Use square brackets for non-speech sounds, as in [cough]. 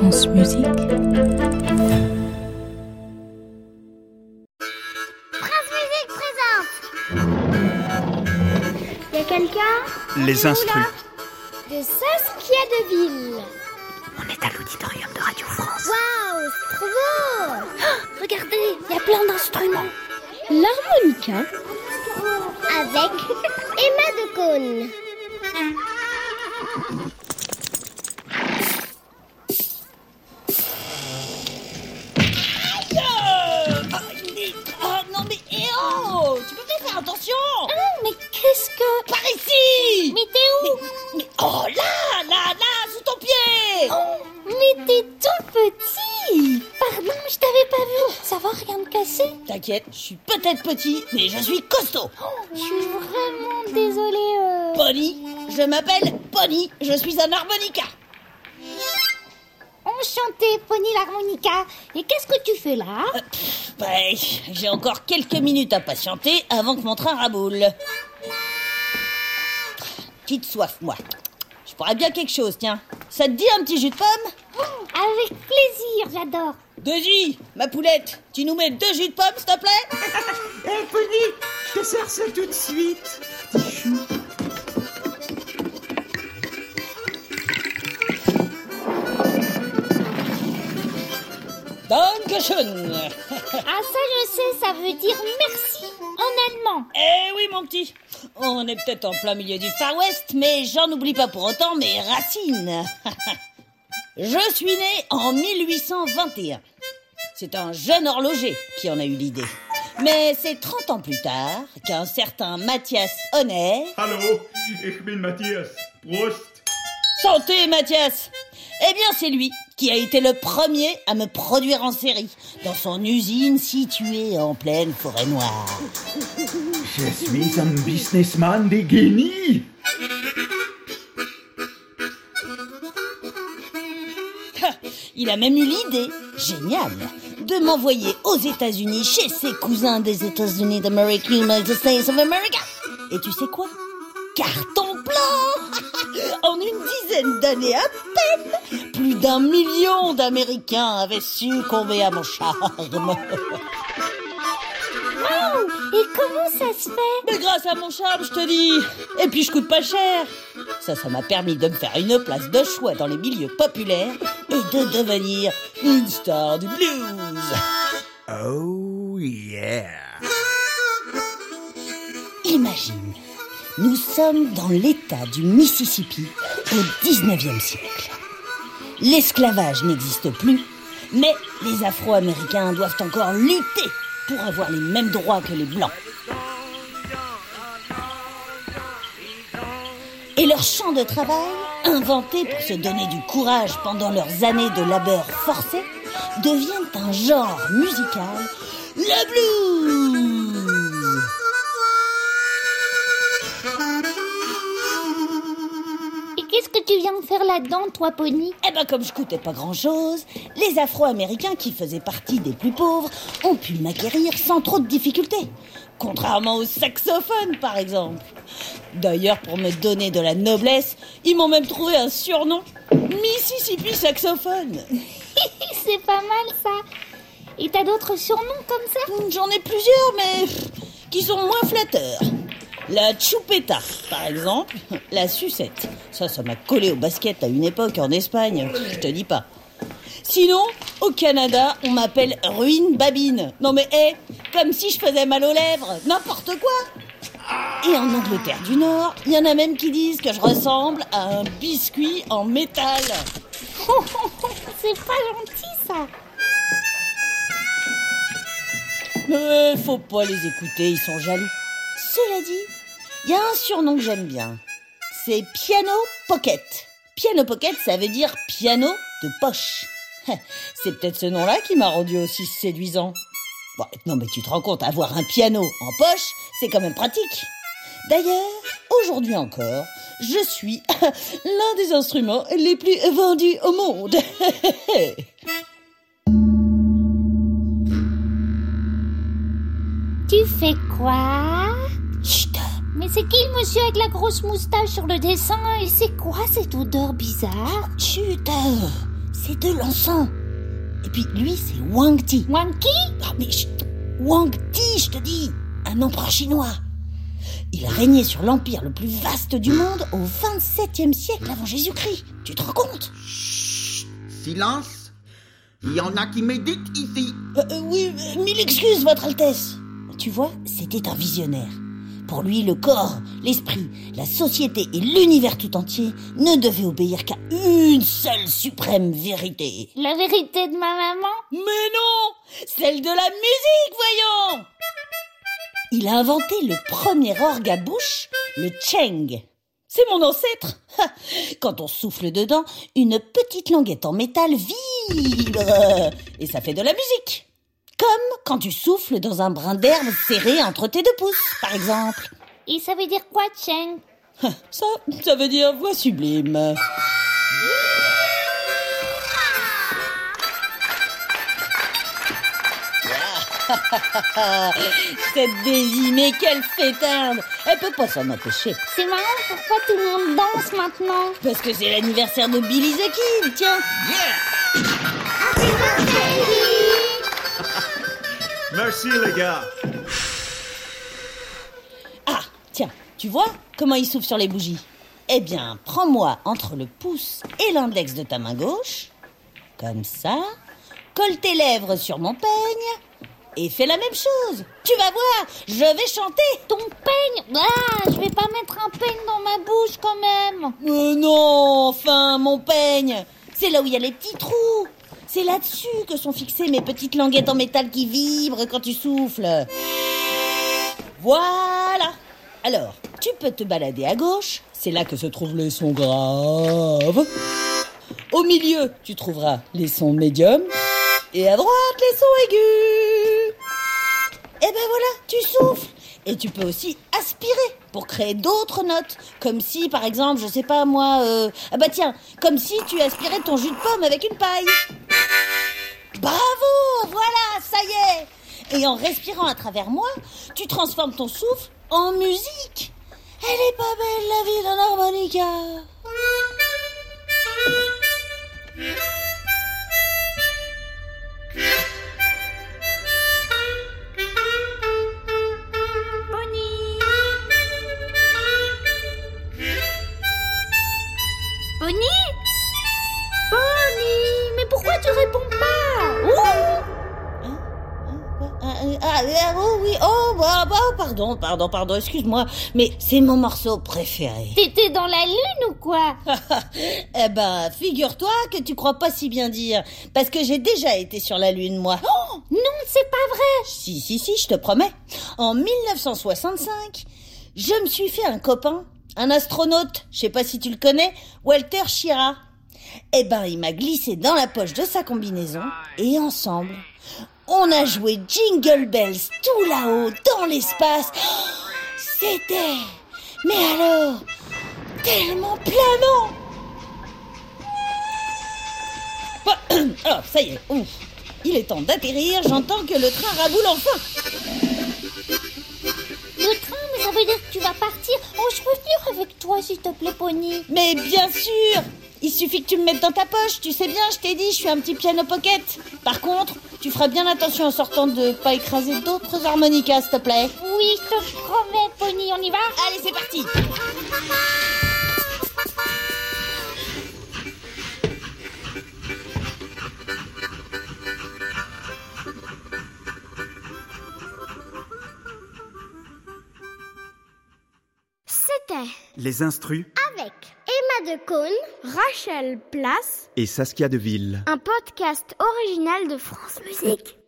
France Musique. France Musique présente Y a quelqu'un Les instrus. De Saskia Deville On est à l'auditorium de Radio France. Waouh, c'est trop beau Regardez, il y a plein d'instruments. L'harmonica. Avec Emma de Cône T'inquiète, je suis peut-être petit, mais je suis costaud Je suis vraiment désolée. euh. Pony, je m'appelle Pony, je suis un harmonica Enchantée, Pony l'harmonica. Et qu'est-ce que tu fais là? Bah, j'ai encore quelques minutes à patienter avant que mon train raboule. Petite soif, moi. Je pourrais bien quelque chose, tiens. Ça te dit un petit jus de pomme? Avec plaisir, j'adore. Deuxy, ma poulette, tu nous mets deux jus de pomme, s'il te plaît? Hé, Pony, je te sers ça tout de suite. Chou. Dankeschön Ah ça je sais, ça veut dire merci en allemand. Eh oui, mon petit On est peut-être en plein milieu du Far West, mais j'en oublie pas pour autant mes racines [laughs] Je suis né en 1821. C'est un jeune horloger qui en a eu l'idée. Mais c'est 30 ans plus tard qu'un certain Mathias Honnet... Hallo, ich bin Matthias. Prost. Santé, Mathias Eh bien, c'est lui qui a été le premier à me produire en série, dans son usine située en pleine forêt noire. Je suis un businessman de génie. Il a même eu l'idée, géniale, de m'envoyer aux États-Unis chez ses cousins des États-Unis d'Amérique, United States of America. Et tu sais quoi? Carton plein [laughs] En une dizaine d'années à peine, plus d'un million d'Américains avaient succombé à mon charme. [laughs] Et comment ça se fait? Mais grâce à mon charme, je te dis. Et puis je coûte pas cher. Ça, ça m'a permis de me faire une place de choix dans les milieux populaires et de devenir une star du blues. Oh yeah. Imagine, nous sommes dans l'état du Mississippi au 19e siècle. L'esclavage n'existe plus, mais les Afro-Américains doivent encore lutter pour avoir les mêmes droits que les Blancs. Et leur champ de travail, inventé pour se donner du courage pendant leurs années de labeur forcé, devient un genre musical, le blues. Et qu'est-ce que tu viens de faire là-dedans, toi, Pony? Eh ben comme je coûtais pas grand-chose, les Afro-Américains qui faisaient partie des plus pauvres ont pu m'acquérir sans trop de difficultés. Contrairement aux saxophones, par exemple. D'ailleurs, pour me donner de la noblesse, ils m'ont même trouvé un surnom. Mississippi Saxophone. C'est pas mal ça. Et t'as d'autres surnoms comme ça? J'en ai plusieurs, mais qui sont moins flatteurs. La chupeta, par exemple. La sucette. Ça, ça m'a collé au basket à une époque en Espagne. Je te dis pas. Sinon, au Canada, on m'appelle Ruine Babine. Non mais, hé, comme si je faisais mal aux lèvres. N'importe quoi. Et en Angleterre du Nord, il y en a même qui disent que je ressemble à un biscuit en métal. [laughs] C'est pas gentil ça. Mais faut pas les écouter, ils sont jaloux. Cela dit, il y a un surnom que j'aime bien. C'est Piano Pocket. Piano Pocket, ça veut dire piano de poche. C'est peut-être ce nom-là qui m'a rendu aussi séduisant. Bon, non mais tu te rends compte, avoir un piano en poche, c'est quand même pratique. D'ailleurs, aujourd'hui encore, je suis [laughs] l'un des instruments les plus vendus au monde. [laughs] Tu fais quoi? Chut Mais c'est qui le monsieur avec la grosse moustache sur le dessin? Et c'est quoi cette odeur bizarre? Chut c'est de l'encens. Et puis lui, c'est Wang Ti. Wanky Ah, mais chut, Wang Ti, je te dis, un empereur chinois. Il a régné sur l'empire le plus vaste du monde au 27e siècle avant Jésus-Christ. Tu te rends compte? Silence. Il y en a qui méditent ici. Euh, euh, Oui, euh, mille excuses, Votre Altesse. Tu vois, c'était un visionnaire. Pour lui, le corps, l'esprit, la société et l'univers tout entier ne devaient obéir qu'à une seule suprême vérité. La vérité de ma maman? Mais non Celle de la musique, voyons Il a inventé le premier orgue à bouche, le cheng. C'est mon ancêtre Quand on souffle dedans, une petite languette en métal vibre et ça fait de la musique. Comme quand tu souffles dans un brin d'herbe serré entre tes deux pouces, par exemple. Et ça veut dire quoi, Cheng? Ça, ça veut dire voix sublime. [laughs] Cette Daisy, mais quelle fêtarde. Elle peut pas s'en empêcher. C'est marrant, pourquoi tout le monde danse maintenant? Parce que c'est l'anniversaire de Billy the Kid, tiens. Merci les gars. Ah, tiens, tu vois comment il souffle sur les bougies? Eh bien, prends-moi entre le pouce et l'index de ta main gauche, comme ça, colle tes lèvres sur mon peigne et fais la même chose. Tu vas voir, je vais chanter. Ton peigne Ah, je vais pas mettre un peigne dans ma bouche quand même Mais non, enfin, mon peigne C'est là où il y a les petits trous C'est là-dessus que sont fixées mes petites languettes en métal qui vibrent quand tu souffles. Voilà Alors, tu peux te balader à gauche, c'est là que se trouvent les sons graves. Au milieu, tu trouveras les sons médiums. Et à droite, les sons aigus. Et ben voilà, tu souffles. Et tu peux aussi aspirer pour créer d'autres notes. Comme si, par exemple, je sais pas moi, euh... ah bah tiens, comme si tu aspirais ton jus de pomme avec une paille. Bravo, voilà, ça y est. Et en respirant à travers moi, tu transformes ton souffle en musique. Elle est pas belle la vie d'un harmonica. Pardon, pardon, pardon, excuse-moi, mais c'est mon morceau préféré. [laughs] T'étais dans la lune ou quoi [laughs] eh ben, figure-toi que tu crois pas si bien dire, parce que j'ai déjà été sur la Lune, moi. Oh Non, c'est pas vrai Si, si, si, je te promets. En 1965, je me suis fait un copain, un astronaute, je sais pas si tu le connais, Walter Schirra. Eh ben, il m'a glissé dans la poche de sa combinaison, et ensemble, on a joué Jingle Bells tout là-haut, dans l'espace. Oh, C'était, mais alors, tellement planant. Alors, [coughs] ça y est, ouf. Il est temps d'atterrir, j'entends que le train raboule enfin. Le train, mais ça veut dire que tu vas partir Oh, je peux venir avec toi, s'il te plaît, Bonnie Mais bien sûr Il suffit que tu me mettes dans ta poche, tu sais bien, je t'ai dit, je suis un petit piano pocket. Par contre, tu feras bien attention en sortant de pas écraser d'autres harmonicas, s'il te plaît. Oui, je te promets, Bonnie, on y va? Allez, c'est parti C'était Les instrus de Cône, Rachel Place, et Saskia Deville. un podcast original de France Musique.